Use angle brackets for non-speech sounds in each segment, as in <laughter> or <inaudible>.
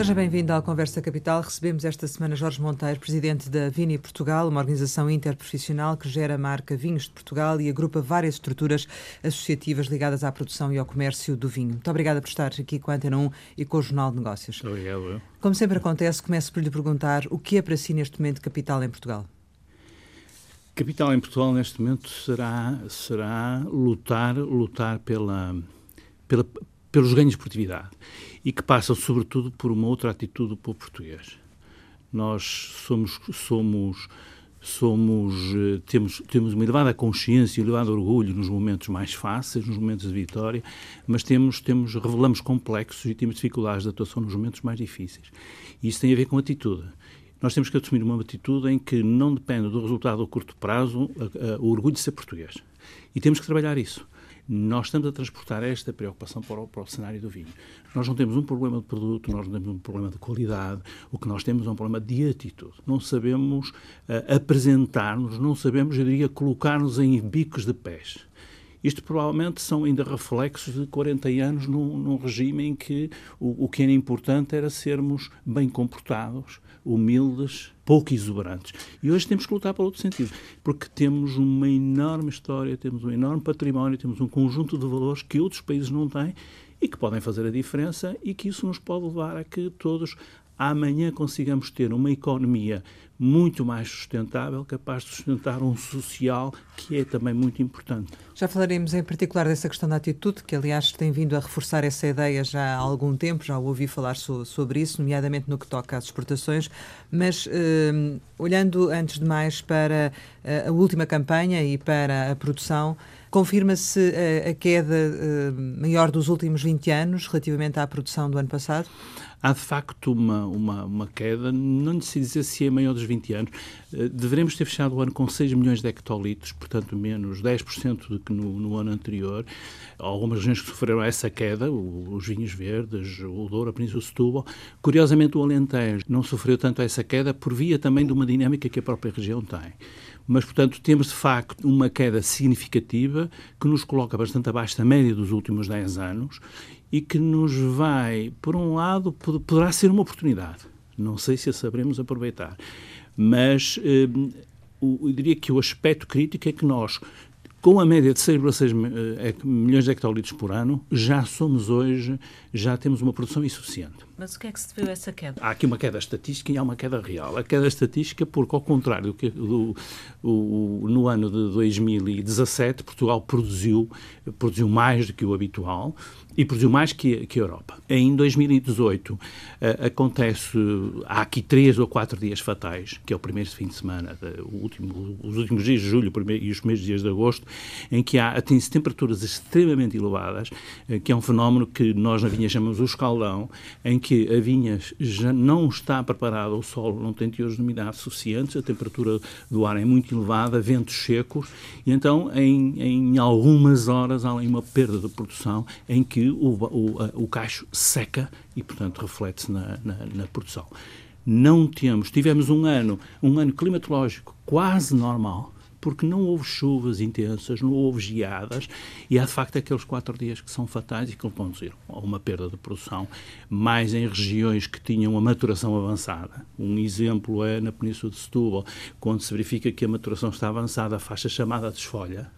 Seja bem-vindo à Conversa Capital. Recebemos esta semana Jorge Monteiro, presidente da Vini Portugal, uma organização interprofissional que gera a marca Vinhos de Portugal e agrupa várias estruturas associativas ligadas à produção e ao comércio do vinho. Muito obrigada por estar aqui com a Antena 1 e com o Jornal de Negócios. Obrigado. Como sempre acontece, começo por lhe perguntar o que é para si neste momento capital em Portugal? Capital em Portugal neste momento será, será lutar, lutar pela, pela, pelos ganhos de produtividade e que passam, sobretudo, por uma outra atitude do povo português. Nós somos, somos, somos eh, temos, temos uma elevada consciência um elevado orgulho nos momentos mais fáceis, nos momentos de vitória, mas temos, temos, revelamos complexos e temos dificuldades de atuação nos momentos mais difíceis. E isso tem a ver com atitude. Nós temos que assumir uma atitude em que não depende do resultado a curto prazo a, a, o orgulho de ser português. E temos que trabalhar isso. Nós estamos a transportar esta preocupação para o, para o, cenário do vinho. Nós não temos um problema de produto, nós não temos um problema de qualidade, o que nós temos é um problema de atitude. Não sabemos uh, apresentar-nos, não sabemos, eu diria, colocar-nos em bicos de pés. Isto provavelmente são ainda reflexos de 40 anos num, num regime em que o, o que era importante era sermos bem comportados, humildes, pouco exuberantes. E hoje temos que lutar para outro sentido, porque temos uma enorme história, temos um enorme património, temos um conjunto de valores que outros países não têm e que podem fazer a diferença e que isso nos pode levar a que todos amanhã consigamos ter uma economia muito mais sustentável, capaz de sustentar um social que é também muito importante. Já falaremos em particular dessa questão da atitude, que aliás tem vindo a reforçar essa ideia já há algum tempo, já ouvi falar so, sobre isso, nomeadamente no que toca às exportações, mas eh, olhando antes de mais para eh, a última campanha e para a produção, confirma-se eh, a queda maior dos últimos 20 anos relativamente à produção do ano passado? Há de facto uma, uma, uma queda, não lhe sei dizer se é maior dos 20 anos. Eh, deveremos ter fechado o ano com 6 milhões de hectolitros, portanto menos 10% do que no, no, ano anterior. Algumas regiões que sofreram essa queda, os vinhos verdes, o Douro, a Península Setúbal. Curiosamente o Alentejo não sofreu tanto essa queda por via também de uma dinâmica que a própria região tem mas, portanto, temos de facto uma queda significativa que nos coloca bastante abaixo da média dos últimos 10 anos e que nos vai, por um lado, poderá ser uma oportunidade. Não sei se a saberemos aproveitar. Mas eh, eu diria que o aspecto crítico é que nós, com a média de 6,6 eh, milhões de hectolitros por ano, já somos hoje, já temos uma produção insuficiente. Mas o que é que se deveu a essa queda? Há aqui uma queda estatística e há uma queda real. A queda estatística, porque, ao contrário do do, no ano de 2017, Portugal produziu, produziu mais do que o habitual e produziu mais que, que a Europa. Em 2018 uh, eh, acontece, há aqui três ou quatro dias fatais, que é o primeiro fim de semana, de, último, os últimos dias de julho primeiro, e os primeiros dias de agosto, em que há atingem-se temperaturas extremamente elevadas, uh, que é um fenómeno que nós na vinha chamamos o escaldão, em que que a vinha já não está preparada, o solo não tem teores de umidade suficientes, a temperatura do ar é muito elevada, ventos secos, e então em, em algumas horas há uma perda de produção em que o, o, o cacho seca e, portanto, reflete-se na, na, na produção. Não temos, tivemos um ano, um ano climatológico quase normal, porque não houve chuvas intensas, não houve geadas, e há de facto aqueles quatro dias que são fatais e que conduziram a uma perda de produção, mais em regiões que tinham a maturação avançada. Um exemplo é na Península de Setúbal, quando se verifica que a maturação está avançada, a faixa chamada desfolha,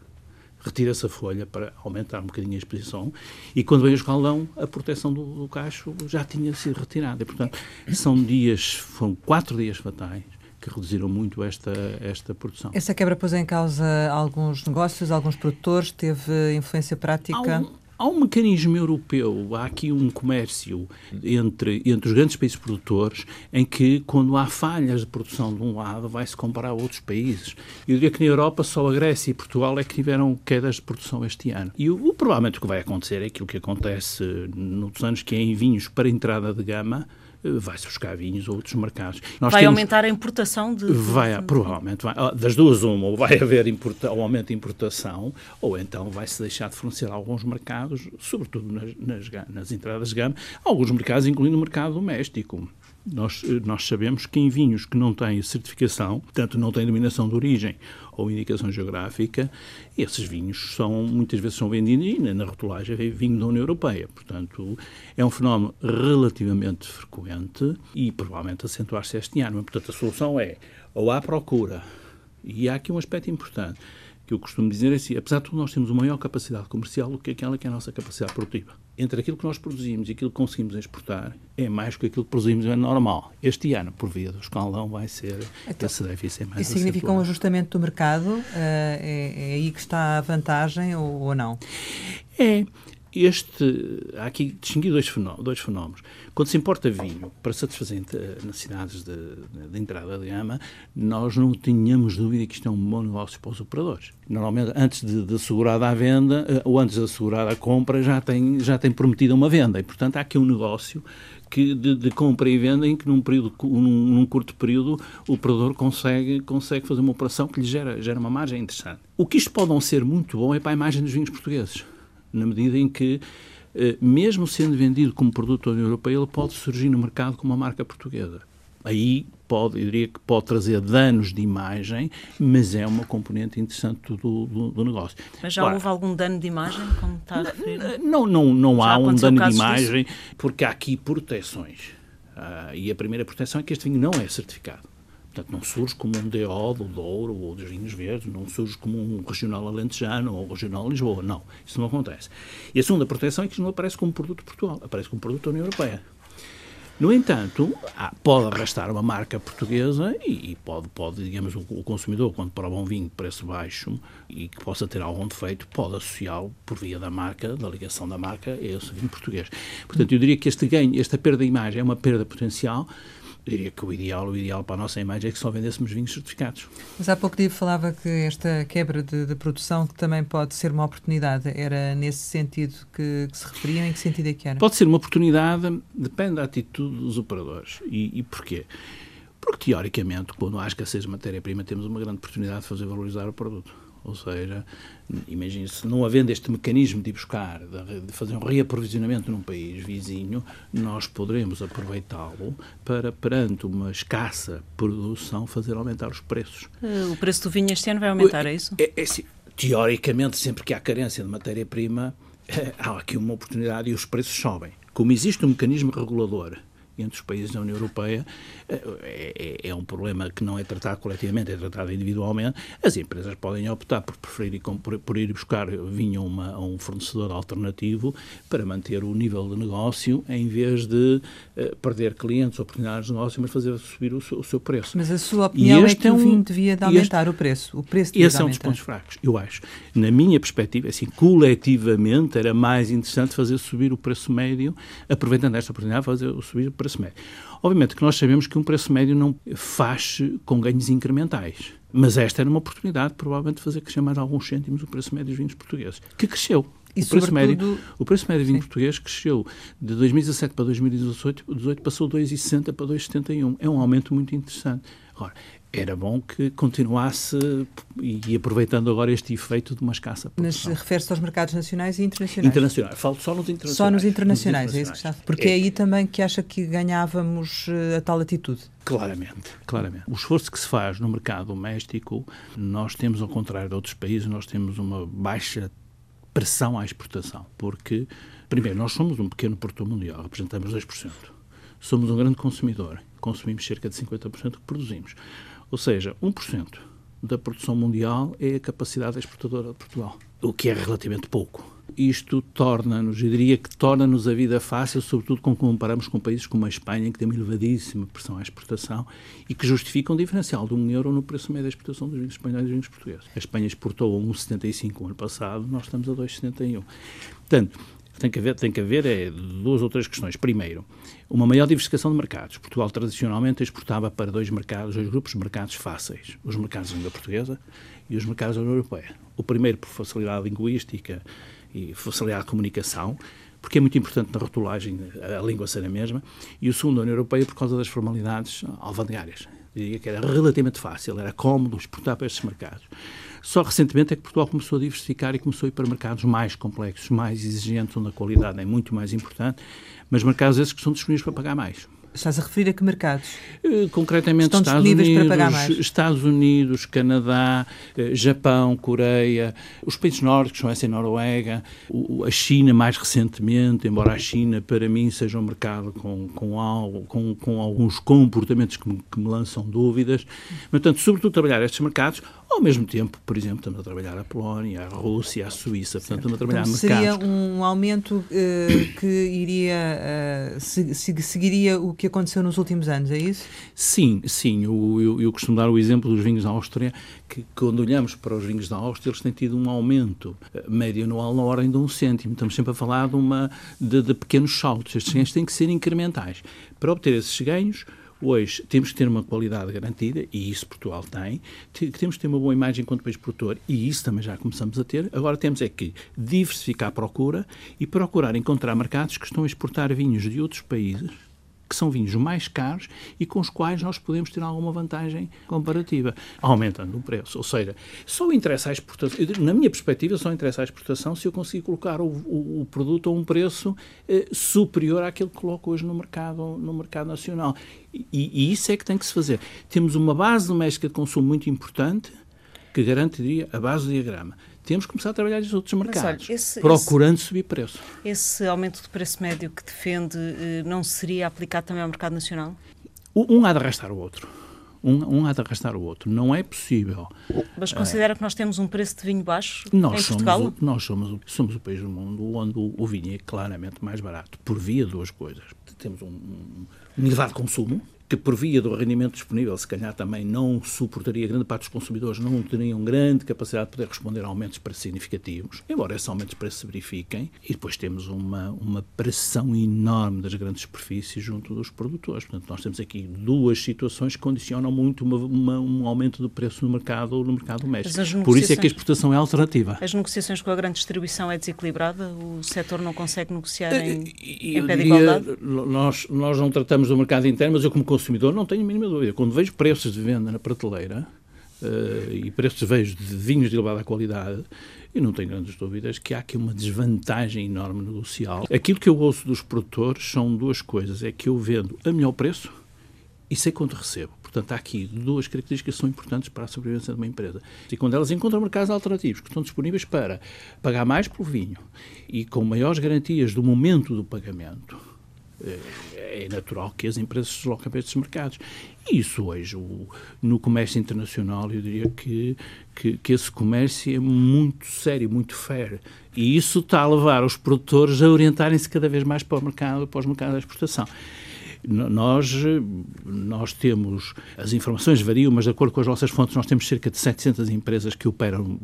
retira-se a folha para aumentar um bocadinho a exposição e quando vem o escaldão a proteção do, do cacho já tinha sido retirada. E, portanto, são dias, foram quatro dias fatais que reduziram muito esta, esta produção. Essa quebra pôs em causa alguns negócios, alguns produtores, teve influência prática? Há um, mecanismo europeu, há aqui um comércio entre, entre os grandes países produtores em que, quando há falhas de produção de um lado, vai-se comparar a outros países. Eu diria que na Europa só a Grécia e Portugal é que tiveram quedas de produção este ano. E o, provavelmente o que vai acontecer é aquilo que acontece nos anos que é em vinhos para entrada de gama, vai-se buscar vinhos ou outros mercados. Nós vai temos... aumentar a importação de... Vai, provavelmente, vai, das duas uma, ou vai haver importa, um aumento de importação, ou então vai-se deixar de fornecer alguns mercados, sobretudo nas, nas, nas entradas de gama, alguns mercados, incluindo o mercado doméstico. Nós, nós sabemos que em vinhos que não têm certificação, portanto não têm denominação de origem ou indicação geográfica, esses vinhos são muitas vezes são vendidos na rotulagem é vinho da União Europeia. Portanto, é um fenómeno relativamente frequente e provavelmente acentuar-se este ano. Portanto, a solução é ou há procura, e há aqui um aspecto importante, que eu costumo dizer é assim, apesar de tudo nós temos uma maior capacidade comercial do que aquela que é a nossa capacidade produtiva. Entre aquilo que nós produzimos e aquilo que conseguimos exportar, é mais que aquilo que produzimos é normal. Este ano, por via do escalão, vai ser, então, esse déficit é mais Isso significa um ajustamento do mercado? Uh, é, é, aí que está a vantagem ou, ou não? É. Este, há aqui distinguir dois fenómenos, dois fenómenos. Quando se importa vinho para satisfazer necessidades de, de, entrada de gama, nós não tínhamos dúvida que isto é um bom negócio para os operadores. Normalmente, antes de, de assegurada a venda, eh, ou antes de assegurada a compra, já tem, já tem prometido uma venda. E, portanto, há aqui um negócio que de, de, compra e venda em que num, período, num, num, curto período o operador consegue, consegue fazer uma operação que lhe gera, gera uma margem interessante. O que isto pode não ser muito bom é para a imagem dos vinhos portugueses na medida em que, eh, mesmo sendo vendido como produto da União Europeia, ele pode surgir no mercado como uma marca portuguesa. Aí pode, eu diria que pode trazer danos de imagem, mas é uma componente interessante do, do, do negócio. Mas já houve algum dano de imagem, como está a referir? Não, não, não há um dano de imagem, disso? porque há aqui proteções. Uh, e a primeira proteção é que este vinho não é certificado. Portanto, não surge como um DO do Douro ou dos vinhos verdes, não surge como um regional alentejano ou regional Lisboa. Não, isso não acontece. E a segunda proteção é que isto não aparece como produto Portugal, aparece como produto da União Europeia. No entanto, pode arrastar uma marca portuguesa e, pode, pode digamos, o, consumidor, quando prova um vinho de preço baixo e que possa ter algum defeito, pode associá-lo por via da marca, da ligação da marca a esse vinho português. Portanto, eu diria que este ganho, esta perda de imagem é uma perda potencial, diria que o ideal, o ideal para a nossa imagem é que só vendêssemos vinhos certificados. Mas há pouco tempo falava que esta quebra de, de, produção que também pode ser uma oportunidade. Era nesse sentido que, que se referiam? Em que sentido é que era? Pode ser uma oportunidade, depende da atitude dos operadores. E, e porquê? Porque, teoricamente, quando há escassez de matéria-prima, temos uma grande oportunidade de fazer valorizar o produto. Ou seja, imagine-se, não havendo este mecanismo de ir buscar, de fazer um reaprovisionamento num país vizinho, nós poderemos aproveitá-lo para, perante uma escassa produção, fazer aumentar os preços. Eh, o preço do vinho este ano vai aumentar, é isso? É, é, é teoricamente, sempre que há carência de matéria-prima, há aqui uma oportunidade e os preços sobem. Como existe um mecanismo regulador entre os países da União Europeia eh, é, é, um problema que não é tratado coletivamente, é tratado individualmente. As empresas podem optar por preferir por, por ir buscar vinho a, uma, a, um fornecedor alternativo para manter o nível de negócio, em vez de uh, perder clientes, oportunidades de negócio, mas fazer subir o seu, o seu preço. Mas a sua opinião é que é o vinho devia de aumentar este, o preço. O preço esse é um dos pontos fracos, eu acho. Na minha perspectiva, assim, coletivamente, era mais interessante fazer subir o preço médio, aproveitando esta oportunidade, fazer subir o preço médio. Obviamente que nós sabemos que um preço médio não faz com ganhos incrementais, mas esta era uma oportunidade, provavelmente, de fazer crescer mais alguns cêntimos o preço médio dos vinhos portugueses, que cresceu. E o, preço médio, o preço médio de vinho português cresceu de 2017 para 2018, 18 passou de 2,60 para 2,71. É um aumento muito interessante. Agora, era bom que continuasse e aproveitando agora este efeito de uma escassa produção. Mas refere-se aos mercados nacionais e internacionais? Internacionais. Falo só nos internacionais. Só nos internacionais, nos internacionais. é isso que está. Porque é. é aí também que acha que ganhávamos eh, a tal atitude. Claramente, claramente. O esforço que se faz no mercado doméstico, nós temos, ao contrário de outros países, nós temos uma baixa pressão à exportação, porque, primeiro, nós somos um pequeno produtor mundial, representamos 2%. Somos um grande consumidor, consumimos cerca de 50% do que produzimos. Ou seja, 1% da produção mundial é a capacidade exportadora de Portugal, o que é relativamente pouco. Isto torna-nos, eu diria que torna-nos a vida fácil, sobretudo quando comparamos com países como a Espanha, que tem uma elevadíssima pressão à exportação e que justificam um diferencial de um euro no preço médio da exportação dos vinhos espanhóis e dos vinhos portugueses. A Espanha exportou a 1,75 no ano passado, nós estamos a 2,71. Portanto, tem que haver, tem que haver é, duas ou três questões. Primeiro, uma maior diversificação de mercados. Portugal tradicionalmente exportava para dois mercados, dois grupos de mercados fáceis: os mercados da língua portuguesa e os mercados da União Europeia. O primeiro por facilidade linguística e facilidade de comunicação, porque é muito importante na rotulagem a língua ser a mesma, e o segundo, a União Europeia, por causa das formalidades alvandegárias. Diria que era relativamente fácil, era cómodo exportar para estes mercados. Só recentemente é que Portugal começou a diversificar e começou a ir para mercados mais complexos, mais exigentes, onde a qualidade é muito mais importante, mas mercados esses que são disponíveis para pagar mais. Estás a referir a que mercados? Uh, concretamente Estão Estados Unidos, Estados Unidos, Canadá, uh, Japão, Coreia, os países nórdicos, Suécia e Noruega, a China mais recentemente, embora a China para mim seja um mercado com, com, algo, com, com alguns comportamentos que me, que me lançam dúvidas. Portanto, sobretudo trabalhar estes mercados, ao mesmo tempo, por exemplo, estamos a trabalhar a Polónia, a Rússia, a Suíça, portanto, estamos a trabalhar então, mercados. Seria um aumento uh, <coughs> que iria, uh, se, se, seguiria o que aconteceu nos últimos anos, é isso? Sim, sim. Eu, eu, eu, costumo dar o exemplo dos vinhos da Áustria, que quando olhamos para os vinhos da Áustria, eles têm tido um aumento eh, médio anual na ordem de um cêntimo. Estamos sempre a falar de, uma, de, de pequenos saltos. Estes ganhos têm que ser incrementais. Para obter esses ganhos, Hoje temos que ter uma qualidade garantida, e isso Portugal tem, temos que ter uma boa imagem enquanto país produtor, e isso também já começamos a ter. Agora temos é que diversificar a procura e procurar encontrar mercados que estão a exportar vinhos de outros países que são vinhos mais caros e com os quais nós podemos ter alguma vantagem comparativa, aumentando o preço. Ou seja, só interessa a exportação, na minha perspectiva, só interessa a exportação se eu conseguir colocar o, o, o produto a um preço eh, superior àquele que coloco hoje no mercado, no mercado nacional. E, e isso é que tem que se fazer. Temos uma base doméstica de consumo muito importante que garante, a base do diagrama temos que começar a trabalhar nos outros mercados, olha, esse, procurando esse, subir preço. Esse aumento de preço médio que defende eh, não seria aplicado também ao mercado nacional? Um há de arrastar o outro. Um, um há de arrastar o outro. Não é possível. Mas considera é, que nós temos um preço de vinho baixo nós em Portugal? Somos o, nós somos, somos o país do mundo onde o, o vinho é claramente mais barato, por via de duas coisas. Temos um, um, um elevado consumo, que por via do rendimento disponível, se calhar também não suportaria, grande parte dos consumidores não teriam grande capacidade de poder responder a aumentos de preços significativos, embora esses aumentos de preços se verifiquem, e depois temos uma, uma pressão enorme das grandes superfícies junto dos produtores. Portanto, nós temos aqui duas situações que condicionam muito uma, uma, um aumento do preço no mercado, no mercado doméstico. Por isso é que a exportação é alternativa. As negociações com a grande distribuição é desequilibrada? O setor não consegue negociar em, em pé de igualdade? Nós, nós não tratamos do mercado interno, mas eu como consumidor não tenho a mínima dúvida. Quando vejo preços de venda na prateleira uh, e preços vejo de vinhos de elevada qualidade, eu não tenho grandes dúvidas que há aqui uma desvantagem enorme negocial. Aquilo que eu ouço dos produtores são duas coisas. É que eu vendo a melhor preço e sei quanto recebo. Portanto, há aqui duas características que são importantes para a sobrevivência de uma empresa. E quando elas encontram mercados alternativos que estão disponíveis para pagar mais pelo vinho e com maiores garantias do momento do pagamento, é, natural que as empresas se desloquem para estes mercados. E isso hoje, o, no comércio internacional, eu diria que, que, que, esse comércio é muito sério, muito fair. E isso está a levar os produtores a orientarem-se cada vez mais para o mercado, para os mercados da exportação. Nós, nós temos, as informações variam, mas de acordo com as nossas fontes, nós temos cerca de 700 empresas que operam,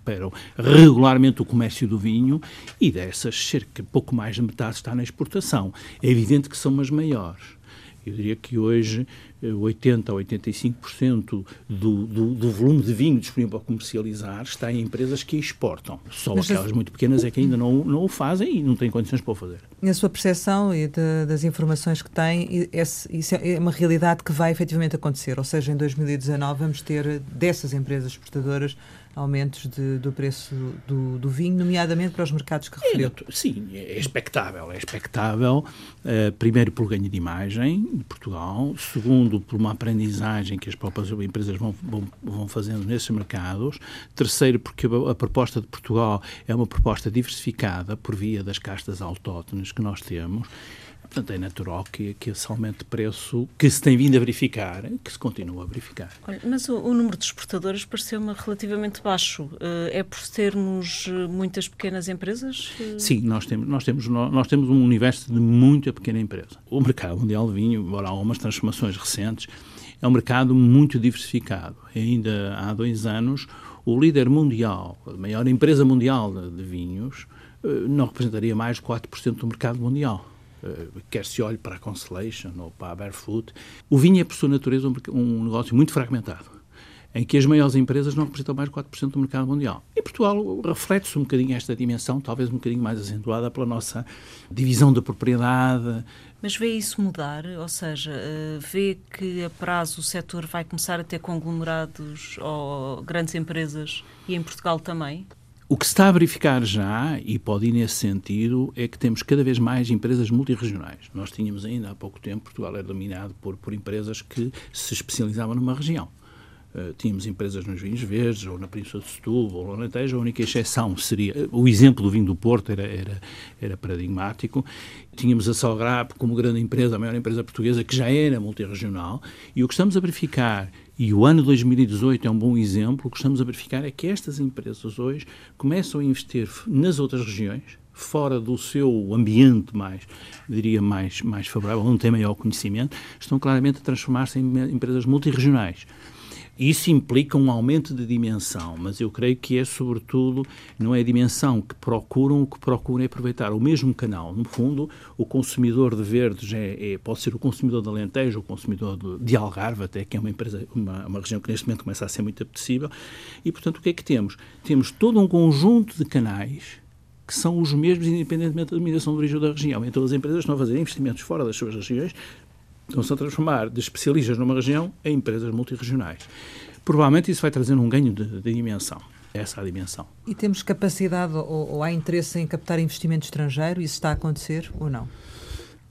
operam regularmente o comércio do vinho e dessas, cerca, pouco mais de metade está na exportação. É evidente que são as maiores. Eu diria que hoje 80% a 85% do, do, do, volume de vinho disponível para comercializar está em empresas que exportam. Só Mas aquelas muito pequenas é que ainda não, não o fazem e não têm condições para o fazer. Na sua percepção e de, das informações que tem, esse, isso é uma realidade que vai efetivamente acontecer? Ou seja, em 2019 vamos ter dessas empresas exportadoras aumentos de, do preço do, do, vinho, nomeadamente para os mercados que referiu. É, sim, é expectável. É expectável, uh, primeiro, pelo ganho de imagem de Portugal, segundo, por uma aprendizagem que as próprias empresas vão, vão, vão fazendo nesses mercados, terceiro, porque a, a, proposta de Portugal é uma proposta diversificada por via das castas autóctones que nós temos Portanto, é natural que, que esse aumento de preço, que se tem vindo a verificar, que se continua a verificar. Olha, mas o, o, número de exportadores pareceu-me relativamente baixo. Uh, é por termos eh, muitas pequenas empresas? Uh... Sim, nós temos, nós, temos, nós temos um universo de muita pequena empresa. O mercado mundial de vinho, embora há algumas transformações recentes, é um mercado muito diversificado. Ainda há dois anos, o líder mundial, a maior empresa mundial de, vinhos, não representaria mais de 4% do mercado mundial. Eh, quer se olhe para a Constellation ou para a Barefoot, o vinho é, por sua natureza, um negócio muito fragmentado, em que as maiores empresas não representam mais de 4% do mercado mundial. E Portugal reflete-se um bocadinho esta dimensão, talvez um bocadinho mais acentuada pela nossa divisão da propriedade. Mas vê isso mudar? Ou seja, eh, vê que a prazo o setor vai começar a ter conglomerados ou grandes empresas e em Portugal também? O que se está a verificar já, e pode ir nesse sentido, é que temos cada vez mais empresas multirregionais. Nós tínhamos ainda há pouco tempo, Portugal era dominado por, por empresas que se especializavam numa região. Uh, tínhamos empresas nos vinhos verdes, ou na Península de Setúbal, ou no Alentejo, a única exceção seria... O exemplo do vinho do Porto era, era, era paradigmático. Tínhamos a Salgrap como grande empresa, a maior empresa portuguesa, que já era multirregional, e o que estamos a verificar e o ano 2018 é um bom exemplo. O que estamos a verificar é que estas empresas hoje começam a investir nas outras regiões, fora do seu ambiente mais, diria, mais, mais favorável, onde tem maior conhecimento, estão claramente a transformar-se em empresas multirregionais. Isso implica um aumento de dimensão, mas eu creio que é, sobretudo, não é a dimensão que procuram, o que procuram é aproveitar o mesmo canal. No fundo, o consumidor de verdes é, é pode ser o consumidor de Alentejo, o consumidor de, de Algarve, até que é uma, empresa, uma, uma região que neste momento começa a ser muito apetecível. E, portanto, o que é que temos? Temos todo um conjunto de canais que são os mesmos, independentemente da dominação de origem da região. Então, as empresas estão a fazer investimentos fora das suas regiões estão-se a transformar de especialistas numa região em empresas multirregionais. Provavelmente isso vai trazer um ganho de, de dimensão. Essa é a dimensão. E temos capacidade ou, ou há interesse em captar investimento estrangeiro? Isso está a acontecer ou não?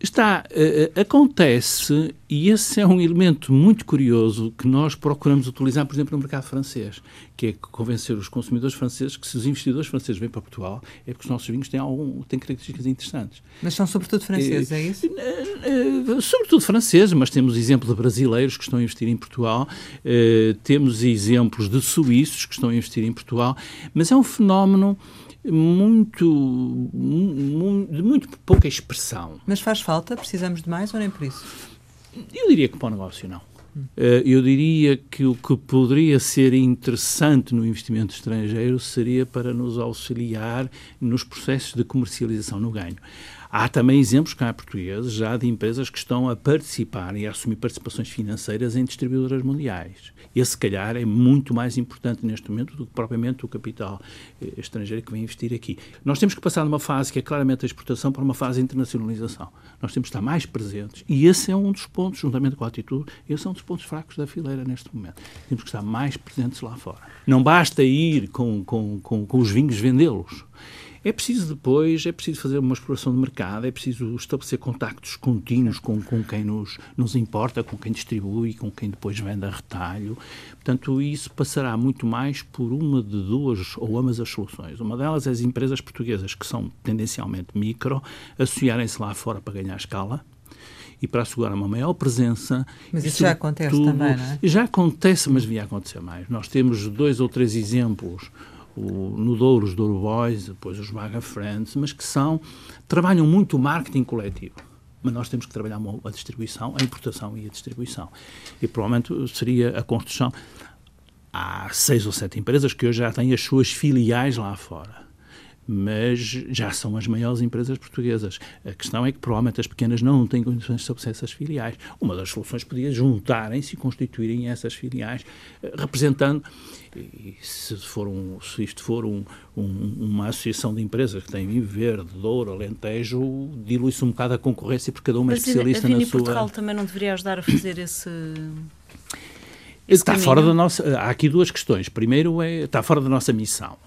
Está, uh, acontece, e esse é um elemento muito curioso que nós procuramos utilizar, por exemplo, no mercado francês, que é convencer os consumidores franceses que se os investidores franceses vêm para Portugal é porque os nossos vinhos têm, algum, têm características interessantes. Mas são sobretudo franceses, é isso? Sobretudo franceses, mas temos exemplos de brasileiros que estão a investir em Portugal, temos exemplos de suíços que estão a investir em Portugal, mas é um fenómeno muito, de muito pouca expressão. Mas faz falta? Precisamos de mais ou nem por isso? Eu diria que para o negócio não. Eh, eu diria que o que poderia ser interessante no investimento estrangeiro seria para nos auxiliar nos processos de comercialização no ganho. Há também exemplos cá portugueses já de empresas que estão a participar e a assumir participações financeiras em distribuidoras mundiais. Esse, se calhar, é muito mais importante neste momento do que propriamente o capital eh, estrangeiro que vem investir aqui. Nós temos que passar de uma fase que é claramente a exportação para uma fase de internacionalização. Nós temos que estar mais presentes e esse é um dos pontos, juntamente com a atitude, esse é um dos pontos fracos da fileira neste momento. Temos que estar mais presentes lá fora. Não basta ir com, com, com, com os vinhos vendê-los. É preciso depois, é preciso fazer uma exploração de mercado, é preciso estabelecer contactos contínuos com, com quem nos, nos importa, com quem distribui, com quem depois vende a retalho. Portanto, isso passará muito mais por uma de duas ou ambas as soluções. Uma delas é as empresas portuguesas, que são tendencialmente micro, associarem-se lá fora para ganhar escala, e para assegurar uma maior presença. Mas isso já acontece também, não é? Já acontece, mas devia acontecer mais. Nós temos dois ou três exemplos o, no Douro os Douro Boys, depois os Vaga Friends, mas que são, trabalham muito o marketing coletivo. Mas nós temos que trabalhar a distribuição, a importação e a distribuição. E provavelmente seria a construção. Há seis ou sete empresas que hoje já têm as suas filiais lá fora mas já são as maiores empresas portuguesas. A questão é que provavelmente as pequenas não têm condições de estabelecer essas filiais. Uma das soluções podia juntarem-se e constituírem essas filiais, eh, representando, e se, for um, se isto for um, um, uma associação de empresas que tem vinho verde, Douro, Alentejo, dilui-se um bocado a concorrência porque cada uma é especialista a, a na sua... Portugal também não deveria ajudar a fazer esse... Está fora da nossa. Há aqui duas questões. Primeiro, é, está fora da nossa missão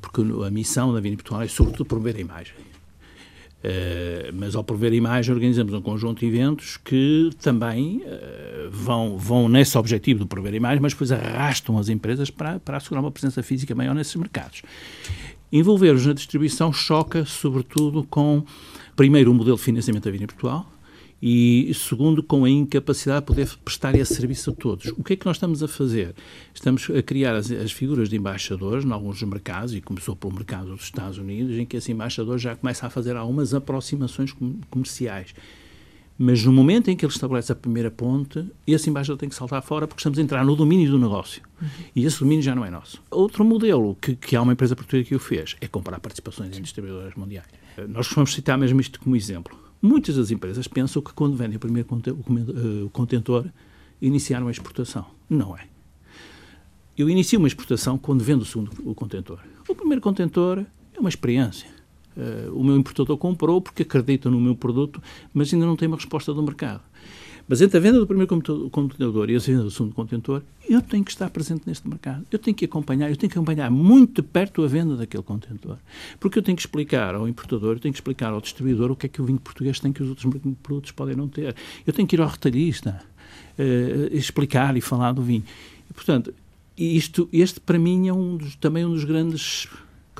porque a missão da Vini Portugal é sobretudo promover a imagem. Uh, mas ao promover a imagem organizamos um conjunto de eventos que também uh, vão, vão nesse objetivo de promover a imagem, mas depois arrastam as empresas para, para assegurar uma presença física maior nesses mercados. Envolver-os na distribuição choca sobretudo com, primeiro, o modelo de financiamento da Vini Portugal, e, segundo, com a incapacidade de poder prestar esse serviço a todos. O que é que nós estamos a fazer? Estamos a criar as, as figuras de embaixadores em alguns mercados, e começou pelo mercado dos Estados Unidos, em que esse embaixador já começa a fazer algumas aproximações comerciais. Mas no momento em que ele estabelece a primeira ponte, esse embaixador tem que saltar fora porque estamos a entrar no domínio do negócio. Uhum. E esse domínio já não é nosso. Outro modelo que, que há uma empresa portuguesa que o fez é comprar participações em distribuidoras mundiais. Nós vamos citar mesmo isto como exemplo. Muitas das empresas pensam que quando vendem o primeiro eh, contentor, iniciaram a exportação. Não é. Eu inicio uma exportação quando vendo o segundo o contentor. O primeiro contentor é uma experiência. Uh, o meu importador comprou porque acredita no meu produto, mas ainda não tem uma resposta do mercado. Mas entre a venda do primeiro contentor e a venda do segundo contentor, eu tenho que estar presente neste mercado. Eu tenho que acompanhar, eu tenho que acompanhar muito perto a venda daquele contentor. Porque eu tenho que explicar ao importador, eu tenho que explicar ao distribuidor o que é que o vinho português tem que os outros produtos podem não ter. Eu tenho que ir ao retalhista uh, explicar e falar do vinho. E, portanto, isto, este para mim é um dos, também um dos grandes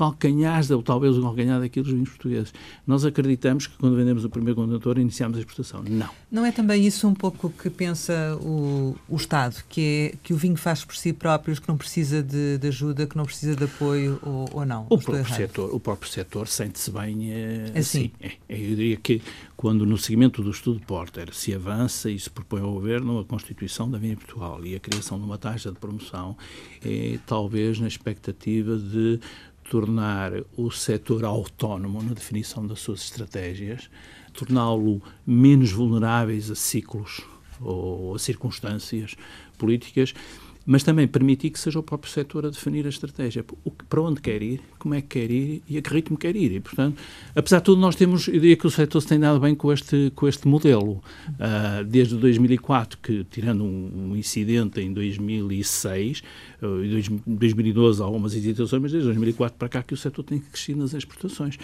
calcanhares, ou talvez o calcanhar daqueles vinhos portugueses. Nós acreditamos que quando vendemos o primeiro contentor iniciamos a exportação. Não. Não é também isso um pouco o que pensa o, o Estado, que é que o vinho faz por si próprio, que não precisa de, de ajuda, que não precisa de apoio ou, ou não? O próprio, setor, o próprio setor sente-se bem é, assim. É, é, eu diria que quando no seguimento do estudo Porter se avança e se propõe ao Governo a constituição da Vinha Portugal e a criação de uma taxa de promoção, é talvez na expectativa de tornar o setor autónomo na definição das suas estratégias, torná-lo menos vulneráveis a ciclos ou a circunstâncias políticas mas também permitir que seja o próprio setor a definir a estratégia. Para onde quer ir, como é que quer ir e a que ritmo quer ir. E, portanto, apesar de tudo, nós temos, eu diria que o setor se tem dado bem com este, com este modelo. Uh, desde 2004, que, tirando um, um incidente em 2006, uh, em 2012 há algumas hesitações, mas desde 2004 para cá que o setor tem crescido nas exportações.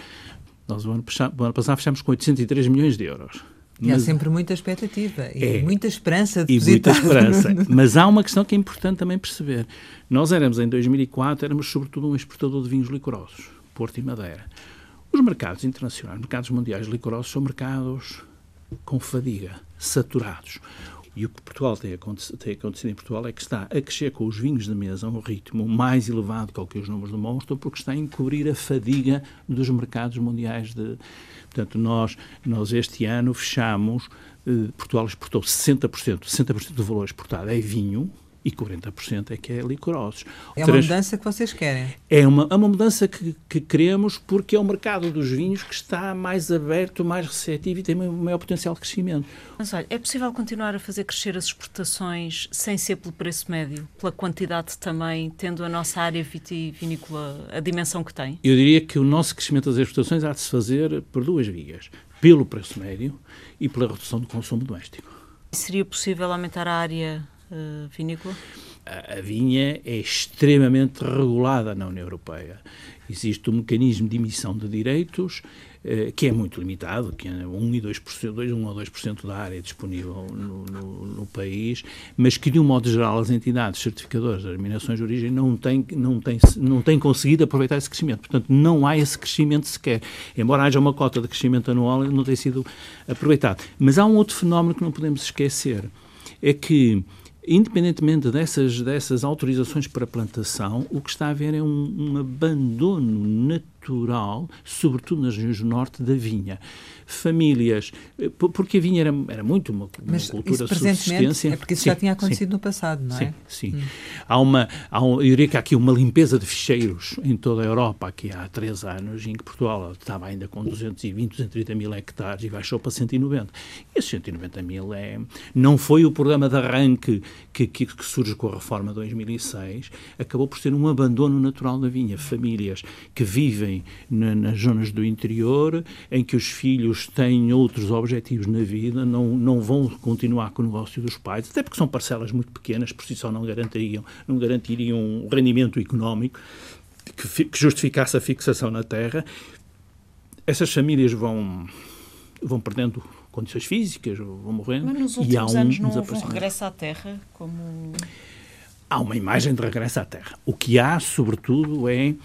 Nós, o ano, passado, fechamos com 803 milhões de euros. E há sempre muita expectativa e é, muita esperança de E muita esperança. <laughs> Mas há uma questão que é importante também perceber. Nós éramos, em 2004, éramos sobretudo um exportador de vinhos licorosos, Porto e Madeira. Os mercados internacionais, mercados mundiais licorosos, são mercados com fadiga, saturados. E o que Portugal tem acontecido, tem acontecido em Portugal é que está a crescer com os vinhos de mesa a um ritmo mais elevado que o que os números demonstram, porque está a encobrir a fadiga dos mercados mundiais. De... Portanto, nós, nós este ano fechamos, eh, Portugal exportou 60%, 60% do valor exportado é vinho, e 40% é que é licorosos. É uma mudança que vocês querem? É uma, é uma mudança que, que queremos porque é o mercado dos vinhos que está mais aberto, mais receptivo e tem um maior potencial de crescimento. Mas olha, é possível continuar a fazer crescer as exportações sem ser pelo preço médio, pela quantidade também, tendo a nossa área vitivinícola a dimensão que tem? Eu diria que o nosso crescimento das exportações há de se fazer por duas vias. Pelo preço médio e pela redução do consumo doméstico. Seria possível aumentar a área uh, vinícola? A, a vinha é extremamente regulada na União Europeia. Existe um mecanismo de emissão de direitos eh, que é muito limitado, que é 1 e 2%, 2, 1 ou 2% da área disponível no, no, no, país, mas que, de um modo geral, as entidades certificadoras das denominações de origem não têm, não, têm, não têm conseguido aproveitar esse crescimento. Portanto, não há esse crescimento sequer. Embora haja uma cota de crescimento anual, não tem sido aproveitado. Mas há um outro fenómeno que não podemos esquecer, é que independentemente dessas, dessas autorizações para plantação, o que está a haver é um, um abandono natural, sobretudo nas regiões do norte, da vinha famílias, eh, porque a vinha era, era muito uma, uma Mas cultura de subsistência. É porque isso sim, já tinha acontecido sim, no passado, não é? Sim, sim. Hum. Há uma, há um, eu diria que há aqui uma limpeza de ficheiros em toda a Europa, aqui há três anos, em que Portugal estava ainda com 220, 230 mil hectares e baixou para 190. E esses 190 mil é, não foi o programa de arranque que, que, que surge com a reforma de 2006, acabou por ser um abandono natural da vinha. Famílias que vivem na, nas zonas do interior, em que os filhos têm outros objetivos na vida, não, não vão continuar com o negócio dos pais, até porque são parcelas muito pequenas, por si só não garantiriam, não garantiriam um rendimento económico que, que justificasse a fixação na terra. Essas famílias vão, vão perdendo condições físicas, vão morrendo. Mas nos últimos e há um anos não houve um regresso à terra como... Há uma imagem de regresso à terra. O que há, sobretudo, é...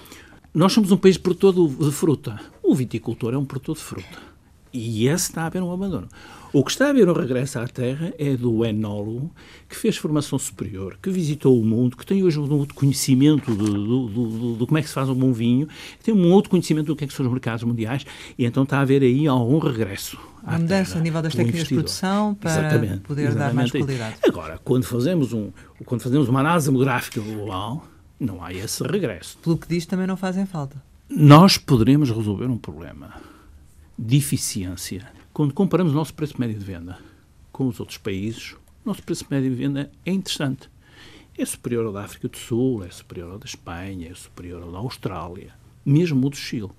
Nós somos um país produtor de fruta. O viticultor é um produtor de fruta e esse está a haver um abandono. O que está a haver um regresso à Terra é do enólogo que fez formação superior, que visitou o mundo, que tem hoje um outro conhecimento de, como é que se faz um bom vinho, tem um outro conhecimento do que, é que são os mercados mundiais, e então está a haver aí algum regresso. Uma mudança a nível das técnicas de produção para exatamente, poder exatamente. dar mais qualidade. Agora, quando fazemos, um, quando fazemos uma análise demográfica global, não há esse regresso. Pelo que diz, também não fazem falta. Nós poderemos resolver um problema de eficiência. Quando comparamos o nosso preço médio de venda com os outros países, o nosso preço médio de venda é interessante. É superior ao da África do Sul, é superior ao da Espanha, é superior ao da Austrália, mesmo o do Chile.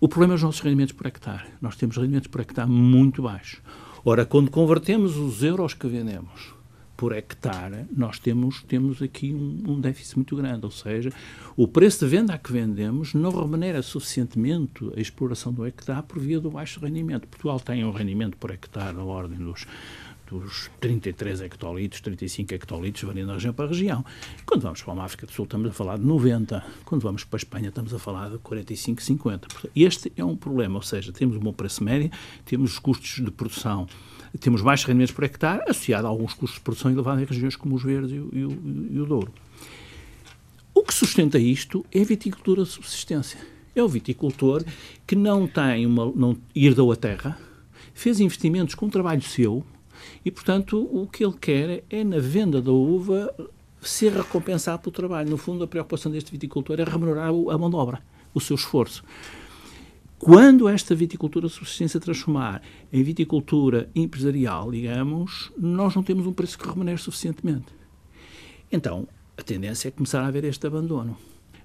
O problema é os nossos rendimentos por hectare. Nós temos rendimentos por hectare muito baixos. Ora, quando convertemos os euros que vendemos por hectare, nós temos, temos aqui um, um, déficit muito grande. Ou seja, o preço de venda a que vendemos não remunera suficientemente a exploração do hectare por via do baixo rendimento. Portugal tem um rendimento por hectare na ordem dos dos 33 hectolitros, 35 hectolitros, variando da região para região. Quando vamos para a África do Sul, estamos a falar de 90. Quando vamos para a Espanha, estamos a falar de 45, 50. Este é um problema, ou seja, temos um bom preço médio, temos os custos de produção, temos baixos rendimentos por hectare, associado a alguns custos de produção elevados em regiões como os Verdes e o, e o, e o Douro. O que sustenta isto é a viticultura de subsistência. É o viticultor que não tem uma. não herdou a terra, fez investimentos com trabalho seu, e, portanto, o que ele quer é, na venda da uva, ser recompensado pelo trabalho. No fundo, a preocupação deste viticultor é remunerar a mão de obra, o seu esforço. Quando esta viticultura de subsistência transformar em viticultura empresarial, digamos, nós não temos um preço que remunere suficientemente. Então, a tendência é começar a haver este abandono.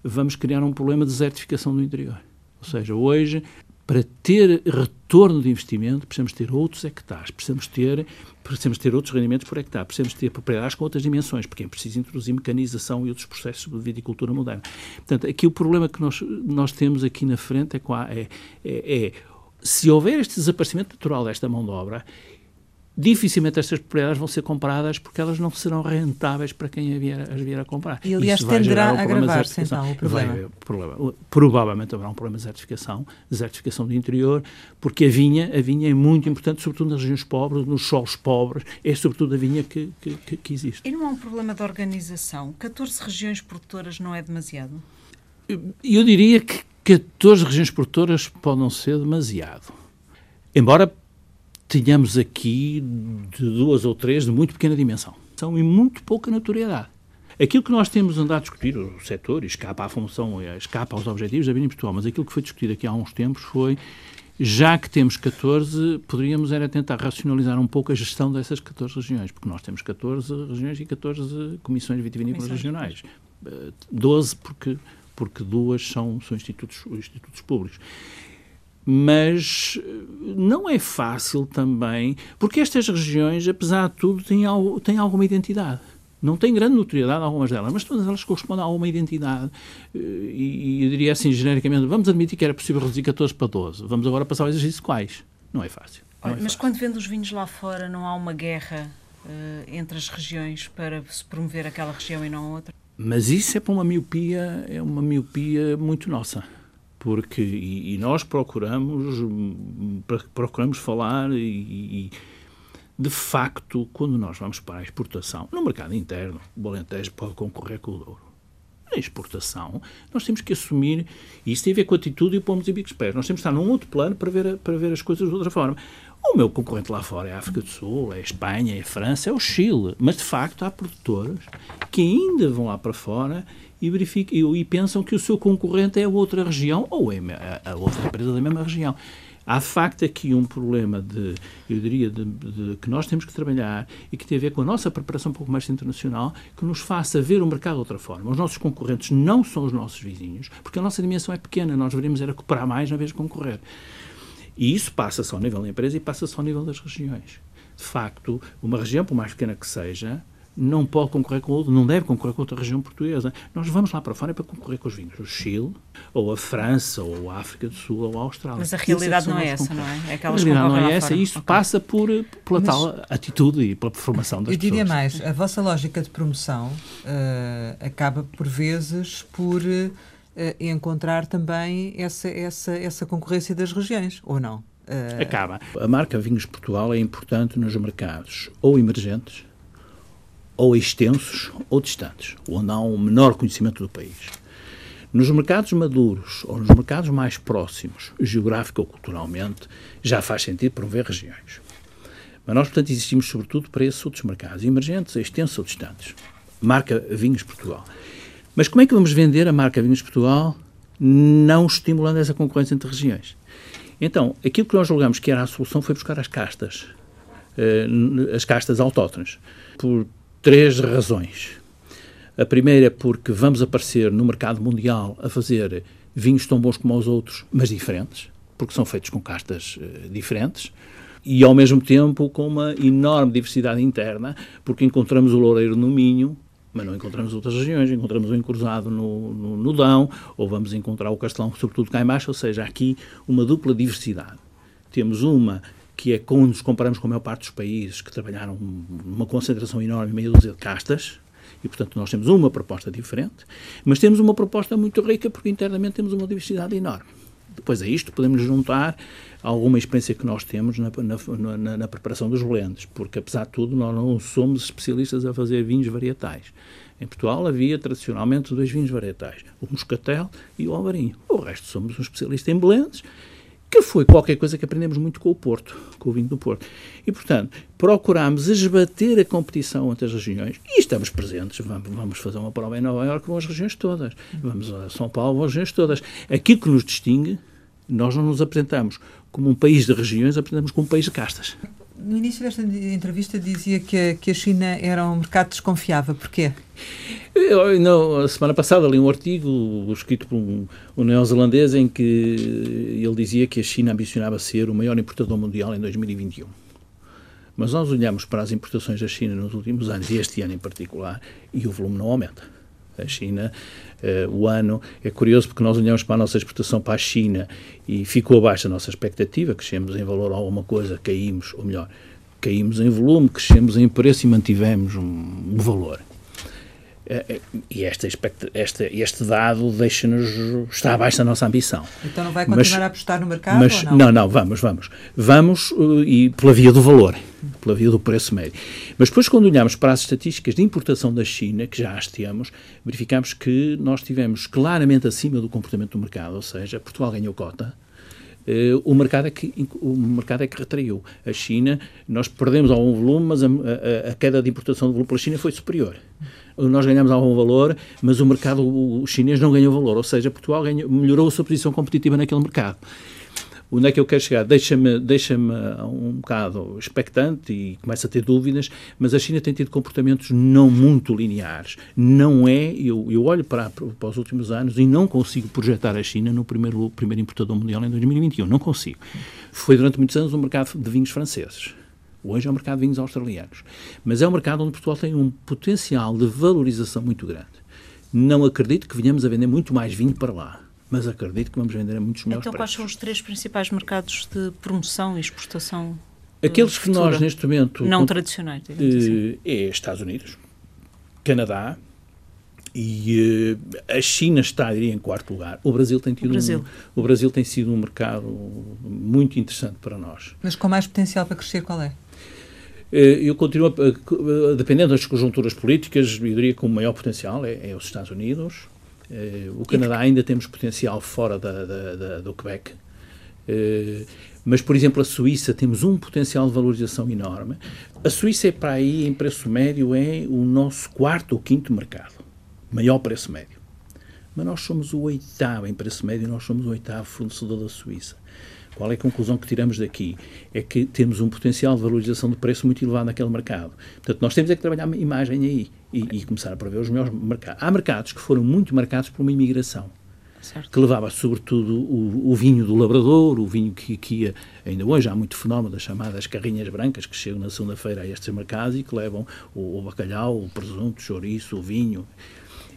Vamos criar um problema de desertificação do interior. Ou seja, hoje para ter retorno de investimento, precisamos ter outros hectares, precisamos ter, precisamos ter outros rendimentos por hectare, precisamos ter propriedades com outras dimensões, porque é preciso introduzir mecanização e outros processos de viticultura moderna. Portanto, aqui o problema que nós, nós temos aqui na frente é, é, é, é se houver este desaparecimento natural desta mão de obra, dificilmente estas propriedades vão ser compradas porque elas não serão rentáveis para quem vier, as vier a comprar. E aliás tenderá a agravar-se então o problema. Vai, problema. Provavelmente haverá um problema de desertificação, desertificação do interior, porque a vinha, a vinha é muito importante, sobretudo nas regiões pobres, nos solos pobres, é sobretudo a vinha que, que, que existe. E não há um problema de organização? 14 regiões produtoras não é demasiado? Eu diria que 14 regiões produtoras podem ser demasiado. Embora tenhamos aqui de duas ou três de muito pequena dimensão. São e muito pouca notoriedade. Aquilo que nós temos andado a discutir, o setor, escapa à função, escapa aos objetivos da Bíblia Portugal, mas aquilo que foi discutido aqui há uns tempos foi, já que temos 14, poderíamos era tentar racionalizar um pouco a gestão dessas 14 regiões, porque nós temos 14 regiões e 14 comissões vitivinícolas regionais. 12 porque, porque duas são, são institutos, institutos públicos mas eh, não é fácil também, porque estas regiões, apesar de tudo, têm, algo, têm alguma identidade. Não têm grande notoriedade algumas delas, mas todas elas correspondem a alguma identidade. Eh, e, e eu diria assim, genericamente, vamos admitir que era possível reduzir 14 para 12. Vamos agora passar ao exercício quais. Não é fácil. Não é mas fácil. quando vende os vinhos lá fora, não há uma guerra uh, entre as regiões para se promover aquela região e não outra? Mas isso é para uma miopia, é uma miopia muito nossa porque e, e nós procuramos procuramos falar e, e, de facto quando nós vamos para a exportação no mercado interno o Alentejo pode concorrer com o Douro na exportação nós temos que assumir e isso tem a ver com a atitude e o pomos e bicos pés nós temos que estar num outro plano para ver para ver as coisas de outra forma o meu concorrente lá fora é a África do Sul, é a Espanha, é a França, é o Chile. Mas, de facto, há produtores que ainda vão lá para fora e, verificam, e, e pensam que o seu concorrente é outra região ou é a, a outra empresa da mesma região. Há de facto aqui um problema de, eu diria, de, de, que nós temos que trabalhar e que tem a ver com a nossa preparação para o comércio internacional, que nos faça ver o mercado de outra forma. Os nossos concorrentes não são os nossos vizinhos, porque a nossa dimensão é pequena, nós deveríamos era cooperar mais na vez de concorrer. E isso passa-se ao nível da empresa e passa-se ao nível das regiões. De facto, uma região, por mais pequena que seja, não pode concorrer com outra, não deve concorrer com outra região portuguesa. Nós vamos lá para fora para concorrer com os vinhos do Chile, ou a França, ou a África do Sul, ou a Austrália. Mas a realidade não é essa, não é? é a realidade não é essa, isso okay. passa por, pela Mas, tal atitude e pela formação das pessoas. Eu diria mais, a vossa lógica de promoção uh, acaba por vezes por uh, encontrar também essa, essa, essa concorrência das regiões, ou não? Uh... Acaba. A marca Vinhos Portugal é importante nos mercados ou emergentes, ou extensos ou distantes, onde há um menor conhecimento do país. Nos mercados maduros ou nos mercados mais próximos, geográfico ou culturalmente, já faz sentido promover regiões. Mas nós, portanto, existimos sobretudo para esses outros mercados, emergentes, extensos ou distantes. Marca Vinhos Portugal. Mas como é que vamos vender a marca Vinhos Portugal não estimulando essa concorrência entre regiões? Então, aquilo que nós julgamos que era a solução foi buscar as castas, eh, as castas autóctones, por três razões. A primeira é porque vamos aparecer no mercado mundial a fazer vinhos tão bons como os outros, mas diferentes, porque são feitos com castas uh, diferentes. e ao mesmo tempo com uma enorme diversidade interna, porque encontramos o loureiro no Minho, mas não encontramos outras regiões, encontramos o encruzado no, no, no Dão, ou vamos encontrar o Castelão, sobretudo cá embaixo, ou seja, aqui uma dupla diversidade. Temos uma que é quando nos comparamos com a maior parte dos países que trabalharam uma concentração enorme, meia dúzia de castas, e, portanto, nós temos uma proposta diferente, mas temos uma proposta muito rica porque internamente temos uma diversidade enorme. Depois a isto podemos juntar alguma experiência que nós temos na, na, na, na, preparação dos blends, porque apesar de tudo nós não somos especialistas a fazer vinhos varietais. Em Portugal havia tradicionalmente dois vinhos varietais, o Moscatel e o Alvarinho. O resto somos um especialista em blends que foi qualquer coisa que aprendemos muito com o Porto, com o vinho do Porto. E, portanto, procurámos esbater a competição entre as regiões e estamos presentes. Vamos, vamos fazer uma prova em Nova Iorque com as regiões todas. Vamos a São Paulo com as regiões todas. Aquilo que nos distingue, nós não nos apresentamos como um país de regiões, apresentamos como um país de castas. No início desta entrevista dizia que que a China era um mercado desconfiável. Porquê? Eu, não, a semana passada li um artigo escrito por um, um neozelandês em que ele dizia que a China ambicionava ser o maior importador mundial em 2021. Mas nós olhamos para as importações da China nos últimos anos, e este ano em particular, e o volume não aumenta. A China, uh, o ano, é curioso porque nós olhamos para a nossa exportação para a China e ficou abaixo da nossa expectativa, crescemos em valor a alguma coisa, caímos, ou melhor, caímos em volume, crescemos em preço e mantivemos um, um valor. Eh, eh, e esta, esta, este dado deixa-nos está abaixo da nossa ambição. Então não vai continuar mas, a apostar no mercado mas, não? não? Não, vamos, vamos. Vamos uh, e pela via do valor, pela via do preço médio. Mas depois quando olhamos para as estatísticas de importação da China, que já as temos, verificamos que nós estivemos claramente acima do comportamento do mercado, ou seja, Portugal ganhou cota, Uh, o, mercado é que, o mercado é que retraiu. A China, nós perdemos algum volume, mas a, a, a queda de importação de volume pela China foi superior. Nós ganhamos algum valor, mas o mercado o chinês não ganhou valor. Ou seja, Portugal ganhou, melhorou a sua posição competitiva naquele mercado. Onde é que eu quero chegar? Deixa-me deixa um bocado expectante e começa a ter dúvidas, mas a China tem tido comportamentos não muito lineares. Não é, eu, eu olho para, para os últimos anos e não consigo projetar a China no primeiro, primeiro importador mundial em 2021. Não consigo. Foi durante muitos anos um mercado de vinhos franceses. Hoje é o mercado de vinhos australianos. Mas é um mercado onde Portugal tem um potencial de valorização muito grande. Não acredito que venhamos a vender muito mais vinho para lá mas acredito que vamos vender a muitos melhores Então, quais são os três principais mercados de promoção e exportação? Aqueles que nós, neste momento. Não tradicionais, digamos assim. Eh, é Estados Unidos, Canadá e uh, a China está, diria, em quarto lugar. O Brasil tem tido. O Brasil. Um, o Brasil tem sido um mercado muito interessante para nós. Mas com mais potencial para crescer, qual é? Eh, eu continuo, dependendo das conjunturas políticas, eu diria que o maior potencial é, é os Estados Unidos, o Canadá ainda temos potencial fora da, da, da, do Quebec. Uh, mas, por exemplo, a Suíça temos um potencial de valorização enorme. A Suíça é para aí, em preço médio, é o nosso quarto ou quinto mercado. Maior preço médio. Mas nós somos o oitavo em preço médio, nós somos o oitavo fornecedor da Suíça. Qual é a conclusão que tiramos daqui? É que temos um potencial de valorização de preço muito elevado naquele mercado. Portanto, nós temos é que trabalhar a imagem aí e, e começar a prever os melhores mercados. Há mercados que foram muito marcados por uma imigração. Certo. que levava sobretudo o, o, vinho do labrador, o vinho que, que ia, ainda hoje há muito fenómeno das chamadas carrinhas brancas que chegam na segunda-feira a estes mercados e que levam o, o bacalhau, o presunto, o chouriço, o vinho,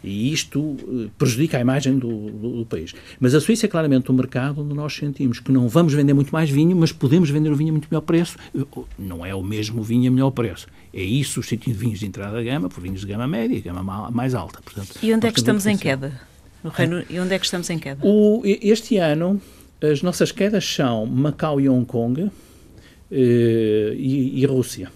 e isto eh, prejudica a imagem do, do, do, país. Mas a Suíça é claramente um mercado onde nós sentimos que não vamos vender muito mais vinho, mas podemos vender o vinho a muito melhor preço. Não é o mesmo vinho a melhor preço. É isso substituindo vinhos de entrada de gama por vinhos de gama média gama mais alta. Portanto, e onde é que estamos em queda? No Reino, e onde é que estamos em queda? O, este ano, as nossas quedas são Macau e Hong Kong eh, e, e Rússia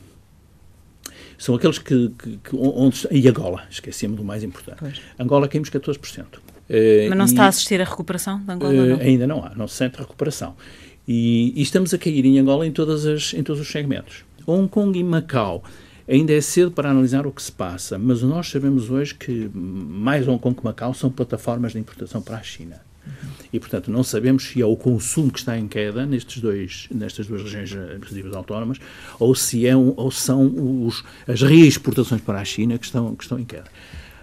são aqueles que, que, que onde e Angola, esqueci-me do mais importante. Pois. Angola caímos 14%. Uh, Mas não se está a assistir a recuperação de Angola? Uh, não? Ainda não há, não se sente recuperação. E, e, estamos a cair em Angola em, todas as, em todos os segmentos. Hong Kong e Macau ainda é cedo para analisar o que se passa, mas nós sabemos hoje que mais Hong Kong que Macau são plataformas de importação para a China. E, portanto, não sabemos se é o consumo que está em queda nestes dois, nestas duas regiões administrativas autónomas ou se é um, ou são os, as reexportações para a China que estão, que estão em queda.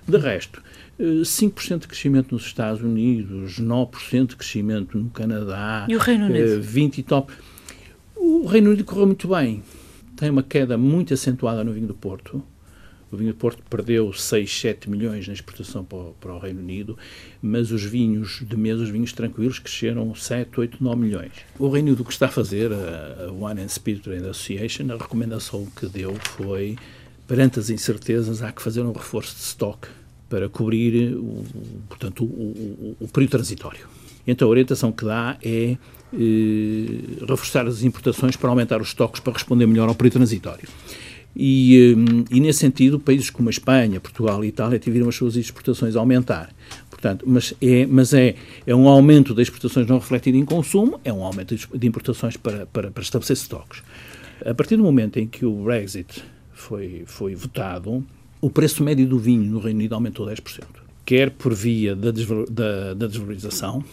De resto, 5% eh, de crescimento nos Estados Unidos, 9% de crescimento no Canadá, e o Reino Unido? 20 eh, e top. O Reino Unido correu muito bem. Tem uma queda muito acentuada no vinho do Porto. O vinho do Porto perdeu 6, 7 milhões na exportação para o, para o, Reino Unido, mas os vinhos de mesa, os vinhos tranquilos, cresceram 7, 8, 9 milhões. O Reino Unido o que está a fazer, a, Wine and Spirit Trade Association, a recomendação que deu foi, perante as incertezas, há que fazer um reforço de estoque para cobrir, o, portanto, o, o, o período transitório. Então a orientação que dá é eh, reforçar as importações para aumentar os estoques para responder melhor ao período transitório. E, eh, e, nesse sentido, países como a Espanha, Portugal e Itália tiveram as suas exportações a aumentar. Portanto, mas é, mas é, é um aumento das exportações não refletido em consumo, é um aumento de importações para, para, para estabelecer estoques. A partir do momento em que o Brexit foi, foi votado, o preço médio do vinho no Reino Unido aumentou 10%. Quer por via da desvalorização,